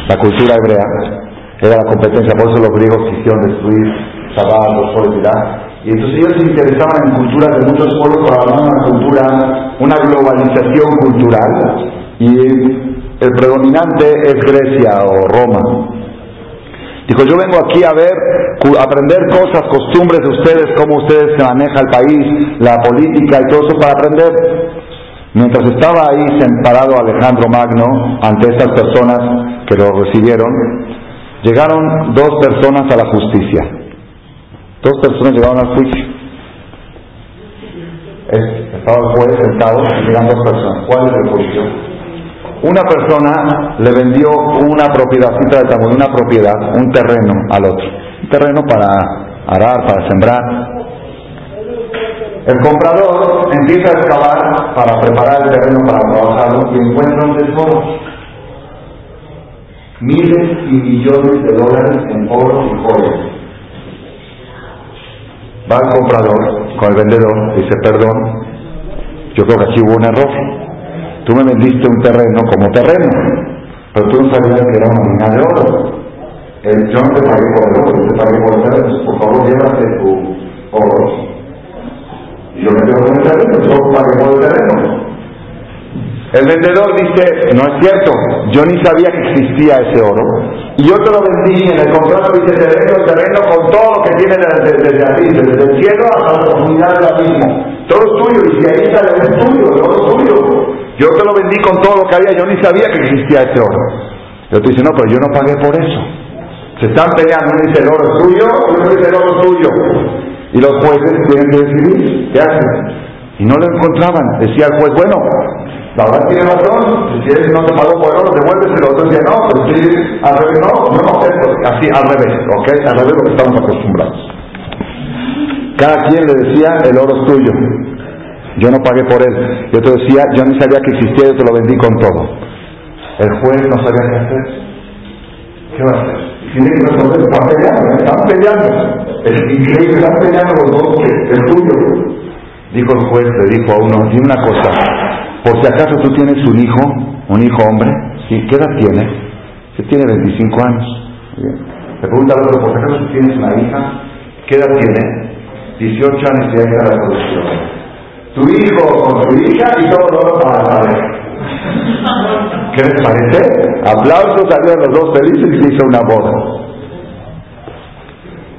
la cultura hebrea, era la competencia, por eso los griegos quisieron destruir Shabbat, los y entonces ellos se interesaban en culturas de muchos pueblos para una cultura, una globalización cultural, y el predominante es Grecia o Roma. Dijo, yo vengo aquí a ver, aprender cosas, costumbres de ustedes, cómo ustedes se maneja el país, la política y todo eso para aprender. Mientras estaba ahí parado Alejandro Magno ante estas personas que lo recibieron, llegaron dos personas a la justicia. Dos personas llegaron al juicio. estaba el juez sentado y llegan dos personas. ¿Cuál es el juicio? Una persona le vendió una propiedad, una propiedad, un terreno al otro. Un terreno para arar, para sembrar. El comprador empieza a excavar para preparar el terreno para trabajarlo y encuentra un tesoro. Miles y millones de dólares en oro y joyas. Va el comprador con el vendedor, dice, perdón, yo creo que aquí hubo un error. Tú me vendiste un terreno como terreno, pero tú no sabías que era una mina de oro. El, yo no te pagué por el oro, yo te pagué por el terreno. Por favor, llévate tu oro. Y yo me quedo con el terreno, yo pagué por el terreno. El vendedor dice, no es cierto, yo ni sabía que existía ese oro. Y yo te lo vendí en el contrato, dice, te vendo el terreno con todo lo que tiene desde, desde aquí, desde el cielo hasta la profundidad del abismo. Todo es tuyo, y si ahí sale, es tuyo, todo es tuyo. Yo te lo vendí con todo lo que había, yo ni sabía que existía ese oro. Yo te dice, no, pero yo no pagué por eso. Se están peleando, uno dice el oro es tuyo, uno dice el oro es tuyo. Y los jueces tienen que decidir, ¿qué hacen? Y no lo encontraban. Decía el juez, bueno, la verdad tiene razón, si él no te pagó por oro, devuelves el otro decía, no, si al revés, no, no, así al revés, ¿ok? Al revés lo que estamos acostumbrados. Cada quien le decía, el oro es tuyo. Yo no pagué por él. Yo te decía, yo ni sabía que existía, yo te lo vendí con todo. El juez no sabía qué hacer. ¿Qué va a hacer? Tiene que resolver, están peleando, están peleando. Es increíble, están peleando los dos, el tuyo. Dijo el juez, le dijo a uno, dime una cosa, por si acaso tú tienes un hijo, un hijo hombre, ¿sí? ¿qué edad tiene? Que tiene 25 años. Le pregunta al otro, por si acaso tú tienes una hija, ¿qué edad tiene? 18 años y ya está la producción. Tu hijo con tu hija y todo lo para la pareja. ¿Qué les parece? Aplausos, salieron los dos felices y se hizo una boda.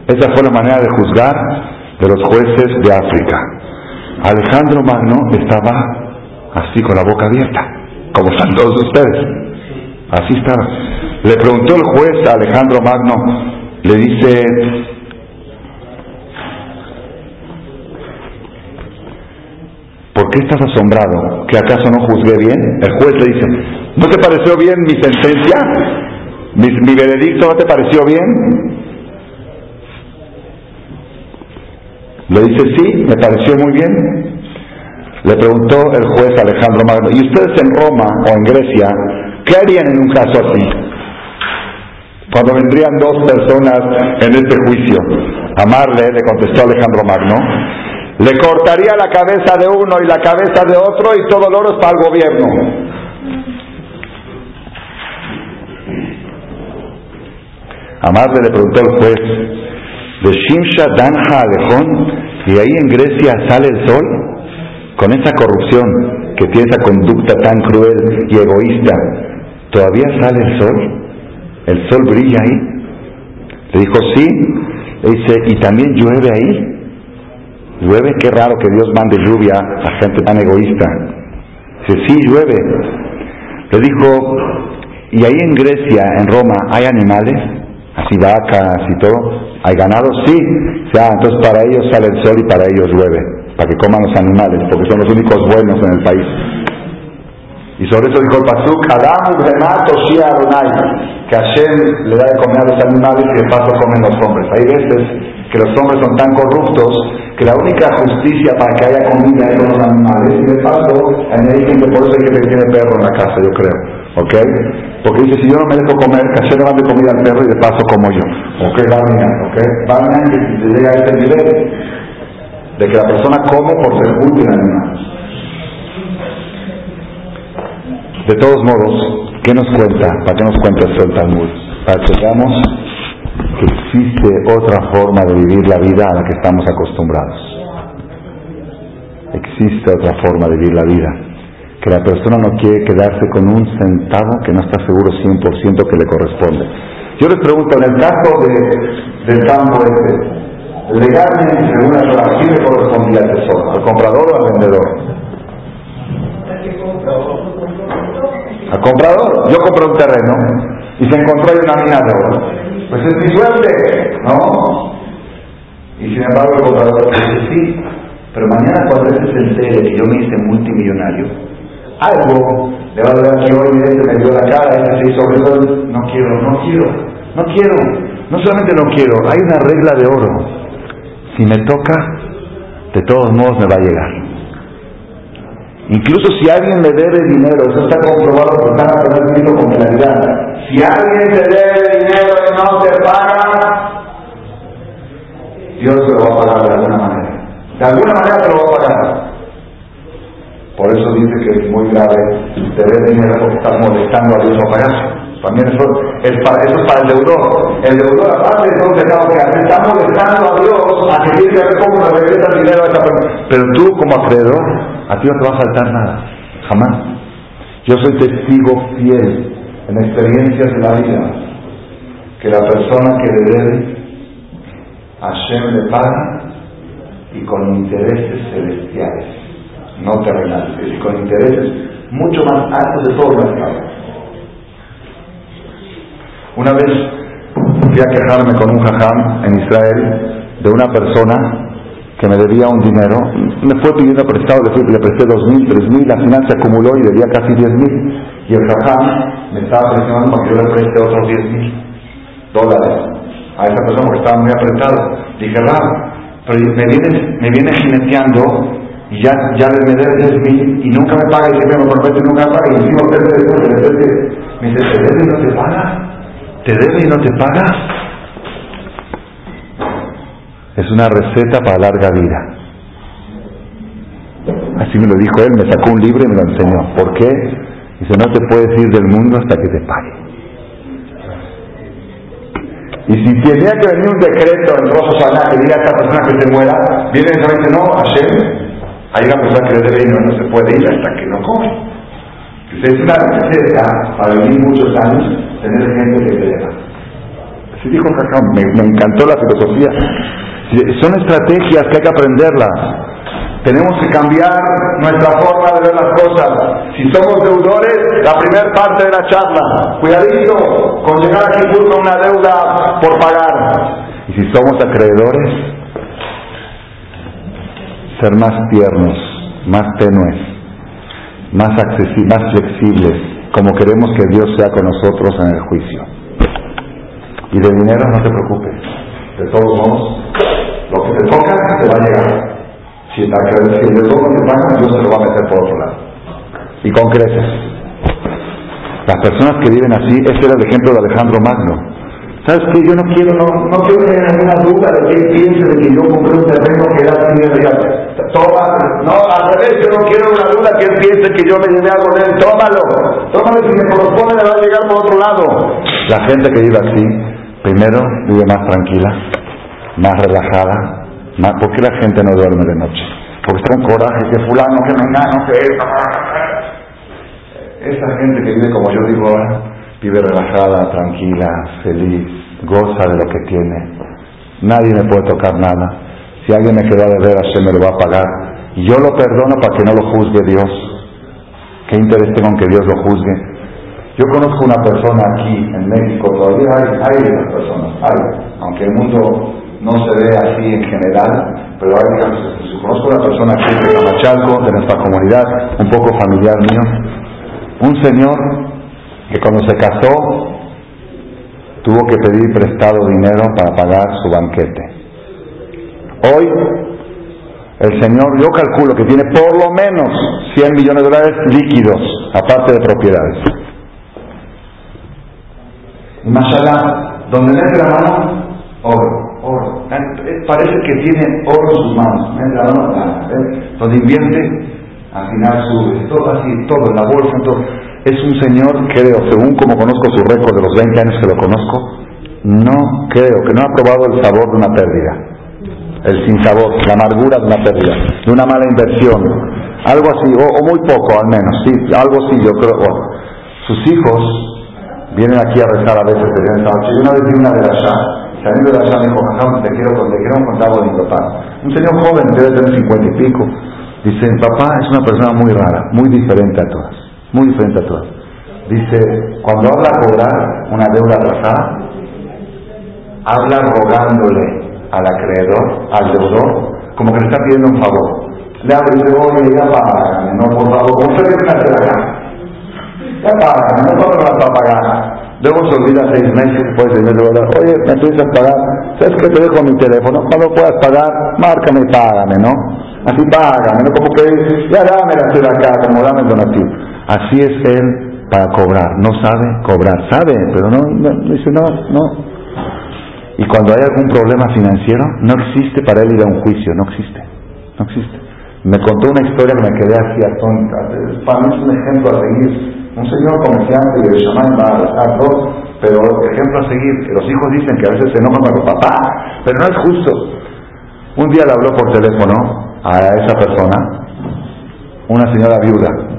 Esa fue la manera de juzgar de los jueces de África. Alejandro Magno estaba así con la boca abierta, como están todos ustedes. Así estaba. Le preguntó el juez a Alejandro Magno, le dice, ¿por qué estás asombrado? ¿Que acaso no juzgué bien? El juez le dice, ¿no te pareció bien mi sentencia? ¿Mi, mi veredicto no te pareció bien? Le dice, sí, me pareció muy bien. Le preguntó el juez Alejandro Magno, ¿y ustedes en Roma o en Grecia qué harían en un caso así? Cuando vendrían dos personas en este juicio. Amarle, le contestó Alejandro Magno, le cortaría la cabeza de uno y la cabeza de otro y todo el oro es para el gobierno. Amarle le preguntó el juez, de Shimsha Dan Alejón, y ahí en Grecia sale el sol con esa corrupción que tiene esa conducta tan cruel y egoísta, ¿todavía sale el sol? ¿El sol brilla ahí? Le dijo, sí. Le dice, ¿y también llueve ahí? ¿Llueve? Qué raro que Dios mande lluvia a gente tan egoísta. Dice, sí, llueve. Le dijo, ¿y ahí en Grecia, en Roma, hay animales? Así vacas y todo. ¿Hay ganados? Sí. Ya, entonces para ellos sale el sol y para ellos llueve para que coman los animales, porque son los únicos buenos en el país. Y sobre eso dijo el Pasuk, Adam Remato que Hashem le da de comer a los animales y de paso comen los hombres. Hay veces que los hombres son tan corruptos que la única justicia para que haya comida es con los animales y de paso añadir que por eso hay que tiene perro en la casa, yo creo. ¿Ok? Porque dice, si yo no me dejo comer, Hashem le de comida al perro y de paso como yo. ¿Ok? Va bien, ¿ok? Va bien llega a este nivel de que la persona come por ser útil animal. De todos modos, ¿qué nos cuenta? ¿Para qué nos cuenta esto el Talmud? Para que veamos que existe otra forma de vivir la vida a la que estamos acostumbrados. Existe otra forma de vivir la vida. Que la persona no quiere quedarse con un centavo que no está seguro 100% que le corresponde. Yo les pregunto, en el caso de, del campo este, legalmente, según la Torah, ¿quién le correspondía al tesoro? ¿Al comprador o al vendedor? Al comprador. Yo compré un terreno y se encontró ahí una mina de. Pues es mi suerte, ¿no? Y sin embargo el comprador dice, sí, Pero mañana cuando él se entere que yo me hice multimillonario, algo le va a dar que hoy este me dio la cara, este se hizo eso, no quiero, no quiero, no quiero, no solamente no quiero, hay una regla de oro. Si me toca, de todos modos me va a llegar. Incluso si alguien me debe dinero, eso está comprobado por cada persona con claridad. Si alguien te debe dinero y no te paga, Dios te lo va a pagar de alguna manera. De alguna manera te lo va a pagar. Por eso dice que es muy grave te debe dinero porque estás molestando a Dios a pagar. También eso es para, es el deudor. El deudor, aparte de todo que hace, está molestando a Dios a que tiene que ver cómo le regresa el dinero a esa persona. Pero tú, como acreedor, a ti no te va a faltar nada. Jamás. Yo soy testigo fiel en experiencias de la vida que la persona que le debe, Hashem le paga y con intereses celestiales, no terrenales, y con intereses mucho más altos de todo el mercado. Una vez fui a quejarme con un jajam en Israel de una persona que me debía un dinero, me fue pidiendo prestado, le, le presté dos mil, tres mil, la final se acumuló y debía casi diez mil. Y el jajam me estaba presionando para que yo le preste otros diez mil dólares a esa persona porque estaba muy apretado. Dije, raro, pero me viene, me viene jineteando y ya, ya le debe diez mil y nunca me paga y me promete nunca me y encima usted me dice, ¿te debe y no te paga? ¿Te debe y no te paga? Es una receta para larga vida. Así me lo dijo él, me sacó un libro y me lo enseñó. ¿Por qué? Dice, no te puedes ir del mundo hasta que te pague. Y si tenía que venir un decreto en Rosso Saná que diga a esta persona que se muera, viene y dice, no, Hashem, hay una persona que debe y no se puede ir hasta que no come. Es una receta para vivir muchos años, tener gente que crea. Así dijo Cacao, me, me encantó la filosofía. Son estrategias que hay que aprenderlas. Tenemos que cambiar nuestra forma de ver las cosas. Si somos deudores, la primera parte de la charla, cuidadito con llegar aquí con una deuda por pagar. Y si somos acreedores, ser más tiernos, más tenues, más más flexibles, como queremos que Dios sea con nosotros en el juicio. Y de dinero no te preocupes. De todos modos, lo que te toca te va a llegar. Si, la, si de todo te paga, Dios te lo va a meter por otro lado. Y con creces. Las personas que viven así, ese era el ejemplo de Alejandro Magno. ¿Sabes qué? Yo no quiero, no, no quiero tener ninguna duda de que él piense de que yo compré un terreno que era así real. Toma, no, al revés, yo no quiero una duda que él piense que yo me llevé algo de él. Tómalo, tómalo, si me corresponde me va a llegar por otro lado. La gente que vive así, primero vive más tranquila, más relajada. Más, ¿Por qué la gente no duerme de noche? Porque está con coraje, que fulano, que me engaño, que Esa gente que vive como yo digo ahora, vive relajada, tranquila, feliz, goza de lo que tiene. Nadie me puede tocar nada. Si alguien me queda de ver, se me lo va a pagar. Y yo lo perdono para que no lo juzgue Dios. ¿Qué interés tengo en que Dios lo juzgue? Yo conozco una persona aquí en México, todavía hay, hay personas, hay, aunque el mundo no se ve así en general, pero hay, conozco una persona aquí de Camachalco, de nuestra comunidad, un poco familiar mío, un señor que cuando se casó tuvo que pedir prestado dinero para pagar su banquete. Hoy el señor, yo calculo que tiene por lo menos 100 millones de dólares líquidos, aparte de propiedades. Y mashallah, donde mete la mano, oro, oro. Eh, parece que tiene oro en sus manos. Mete la mano, Donde invierte, al final sube. Todo así, todo, en la bolsa, todo es un señor, creo, según como conozco su récord de los 20 años que lo conozco, no creo que no ha probado el sabor de una pérdida, el sin sabor, la amargura de una pérdida, de una mala inversión, algo así, o, muy poco al menos, sí, algo así yo creo. sus hijos vienen aquí a rezar a veces de esta noche. Yo una vez vi una de allá, saliendo de allá me dijo, te quiero, te quiero contar mi papá. Un señor joven, debe tener cincuenta y pico. Dice, papá es una persona muy rara, muy diferente a todas muy diferente a todas. Dice, cuando habla cobrar una deuda atrasada, habla rogándole al acreedor, al deudor, como que le está pidiendo un favor. Le abre y dice, oye, ya págame, no, por favor, ¿cómo se viene a hacer acá? Ya págame, no me vas a pagar. Luego se olvida seis meses, después de meses, oye, me empiezas a pagar, ¿sabes qué? Te dejo mi teléfono, cuando puedas pagar, márcame y págame, ¿no? Así págame, ¿no? Como que, ya dame la acá, como dame el donativo. Así es él para cobrar, no sabe cobrar, sabe, pero no, dice no, no. Y cuando hay algún problema financiero, no existe para él ir a un juicio, no existe, no existe. Me contó una historia que me quedé así atónita, para mí es un ejemplo a seguir un señor comerciante de Shaman va dos, pero ejemplo a seguir, los hijos dicen que a veces se enojan con los papás, pero no es justo. Un día le habló por teléfono a esa persona, una señora viuda,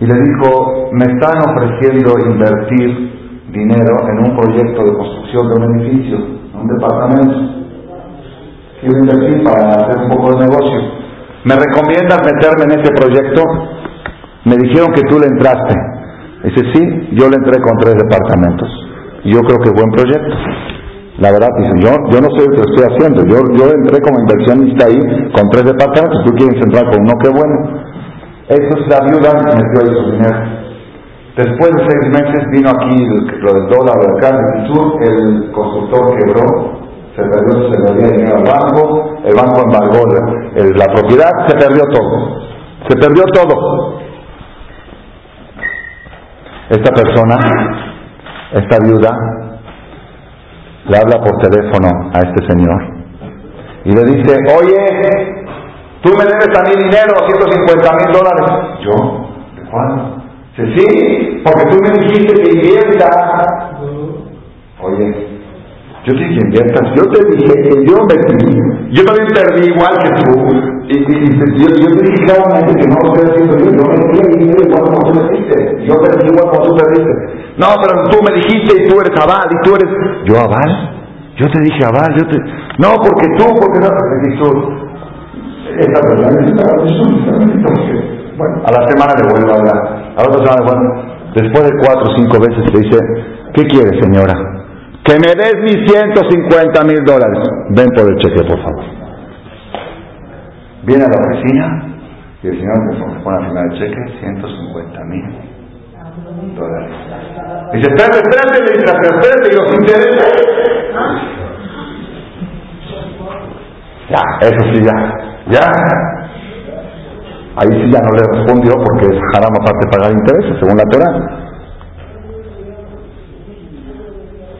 y le dijo, me están ofreciendo invertir dinero en un proyecto de construcción de un edificio, un departamento. Quiero invertir para hacer un poco de negocio. ¿Me recomiendas meterme en ese proyecto? Me dijeron que tú le entraste. Dice, sí, yo le entré con tres departamentos. Yo creo que buen proyecto. La verdad, dice, yo, yo no sé lo que estoy haciendo. Yo, yo entré como inversionista ahí con tres departamentos. Tú quieres entrar con uno, qué bueno. Eso es la viuda metió ahí su dinero. Después de seis meses vino aquí lo del dólar, del cambio, el constructor quebró se perdió, se perdió dinero al banco, el banco embargó la propiedad, se perdió todo. Se perdió todo. Esta persona, esta viuda, le habla por teléfono a este señor y le dice, oye, tú me debes a mí dinero, 150 mil dólares. ¿Yo? ¿De cuándo? Dice, sí, porque tú me dijiste que invierta. Oye, yo te dije, inviertas. Yo te dije que yo metí. Yo también perdí igual que tú. Y, yo, te dije claramente que no lo estoy haciendo yo. Yo metí dinero igual como tú metiste. Yo perdí igual como tú perdiste. No, pero tú me dijiste y tú eres aval y tú eres. ¿Yo aval? Yo te dije aval. Yo te... No, porque tú, porque no. Esta persona Bueno, a la semana le vuelvo a hablar. A la otra semana, bueno, después de cuatro o cinco veces te dice, ¿qué quiere señora? Que me des mis 150 mil dólares. Ven por el cheque, por favor. Viene a la oficina y el señor me pone a firmar el cheque, 150 mil dólares. Dice, espérate, espérate, le dice, espérate, y los intereses. Ya, eso sí, ya, ya. Ahí sí ya no le respondió porque es haram aparte pagar intereses, según la Torah.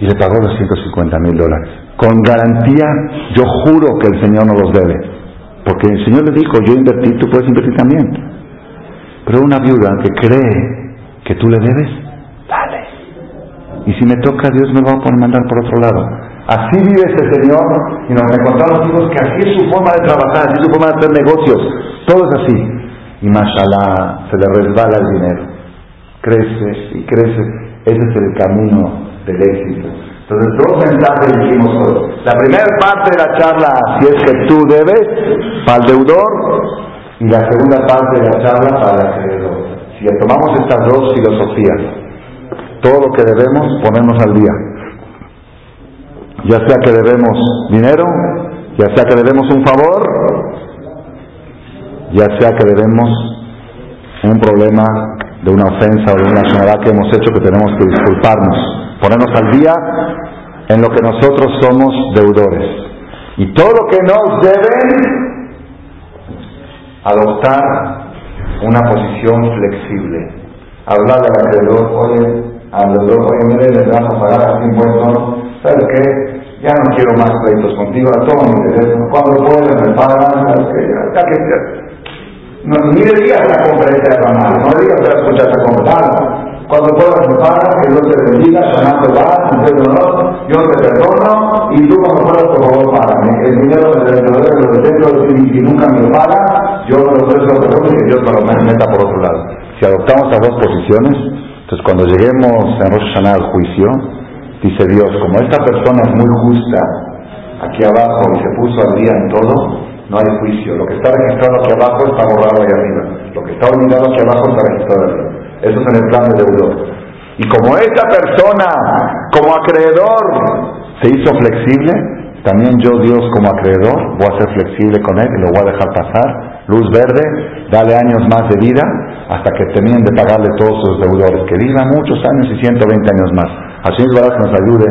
y le pagó los 150 mil dólares. Con garantía, yo juro que el Señor no los debe. Porque el Señor le dijo, yo invertí, tú puedes invertir también. Pero una viuda que cree que tú le debes, dale. Y si me toca, Dios me va a mandar por otro lado. Así vive ese Señor y nos encontramos hijos que así es su forma de trabajar, así es su forma de hacer negocios. Todo es así. Y mashallah, se le resbala el dinero. Crece y crece. Ese es el camino del éxito. Entonces, dos mensajes dijimos hoy. La primera parte de la charla, si es que tú debes, para el deudor, y la segunda parte de la charla para el acreedor. Si tomamos estas dos filosofías, todo lo que debemos, ponemos al día. Ya sea que debemos dinero, ya sea que debemos un favor, ya sea que debemos un problema de una ofensa o de una soledad que hemos hecho que tenemos que disculparnos ponernos al día en lo que nosotros somos deudores. Y todo lo que nos deben, adoptar una posición flexible. Hablarle al acreedor, oye, al deudor, oye, mire, le vas a pagar este impuesto, ¿sabes qué? Ya no quiero más pleitos contigo, toma mi teléfono, cuando puedas me pagan, ¿sabes qué? Ya, que no, ni le digas la conferencia de la no le digas que la escuchaste comprar, cuando puedas me pagas, que Dios te bendiga, llamando va, yo te perdono y tú cuando puedas por favor págame. El dinero me lo lo dentro y si nunca me lo paga, yo lo presto perdón y que Dios me lo meta por otro lado. Si adoptamos las dos posiciones, entonces cuando lleguemos en Rosh Hashanah al juicio, dice Dios, como esta persona es muy justa aquí abajo y se puso al día en todo, no hay juicio. Lo que está registrado aquí abajo está borrado ahí arriba. Lo que está olvidado aquí abajo está registrado arriba. Eso es en el plan de deudor. Y como esta persona, como acreedor, se hizo flexible, también yo, Dios, como acreedor, voy a ser flexible con él y lo voy a dejar pasar. Luz verde, dale años más de vida hasta que terminen de pagarle todos sus deudores. Que viva muchos años y 120 años más. Así es que nos ayude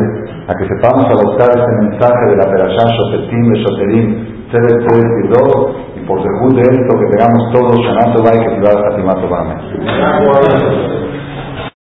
a que sepamos adoptar este mensaje de la Perashá Shotetim de Shoterim, y dos y por según de esto que tengamos todos Shanato y que Tibar Fatimato Amén.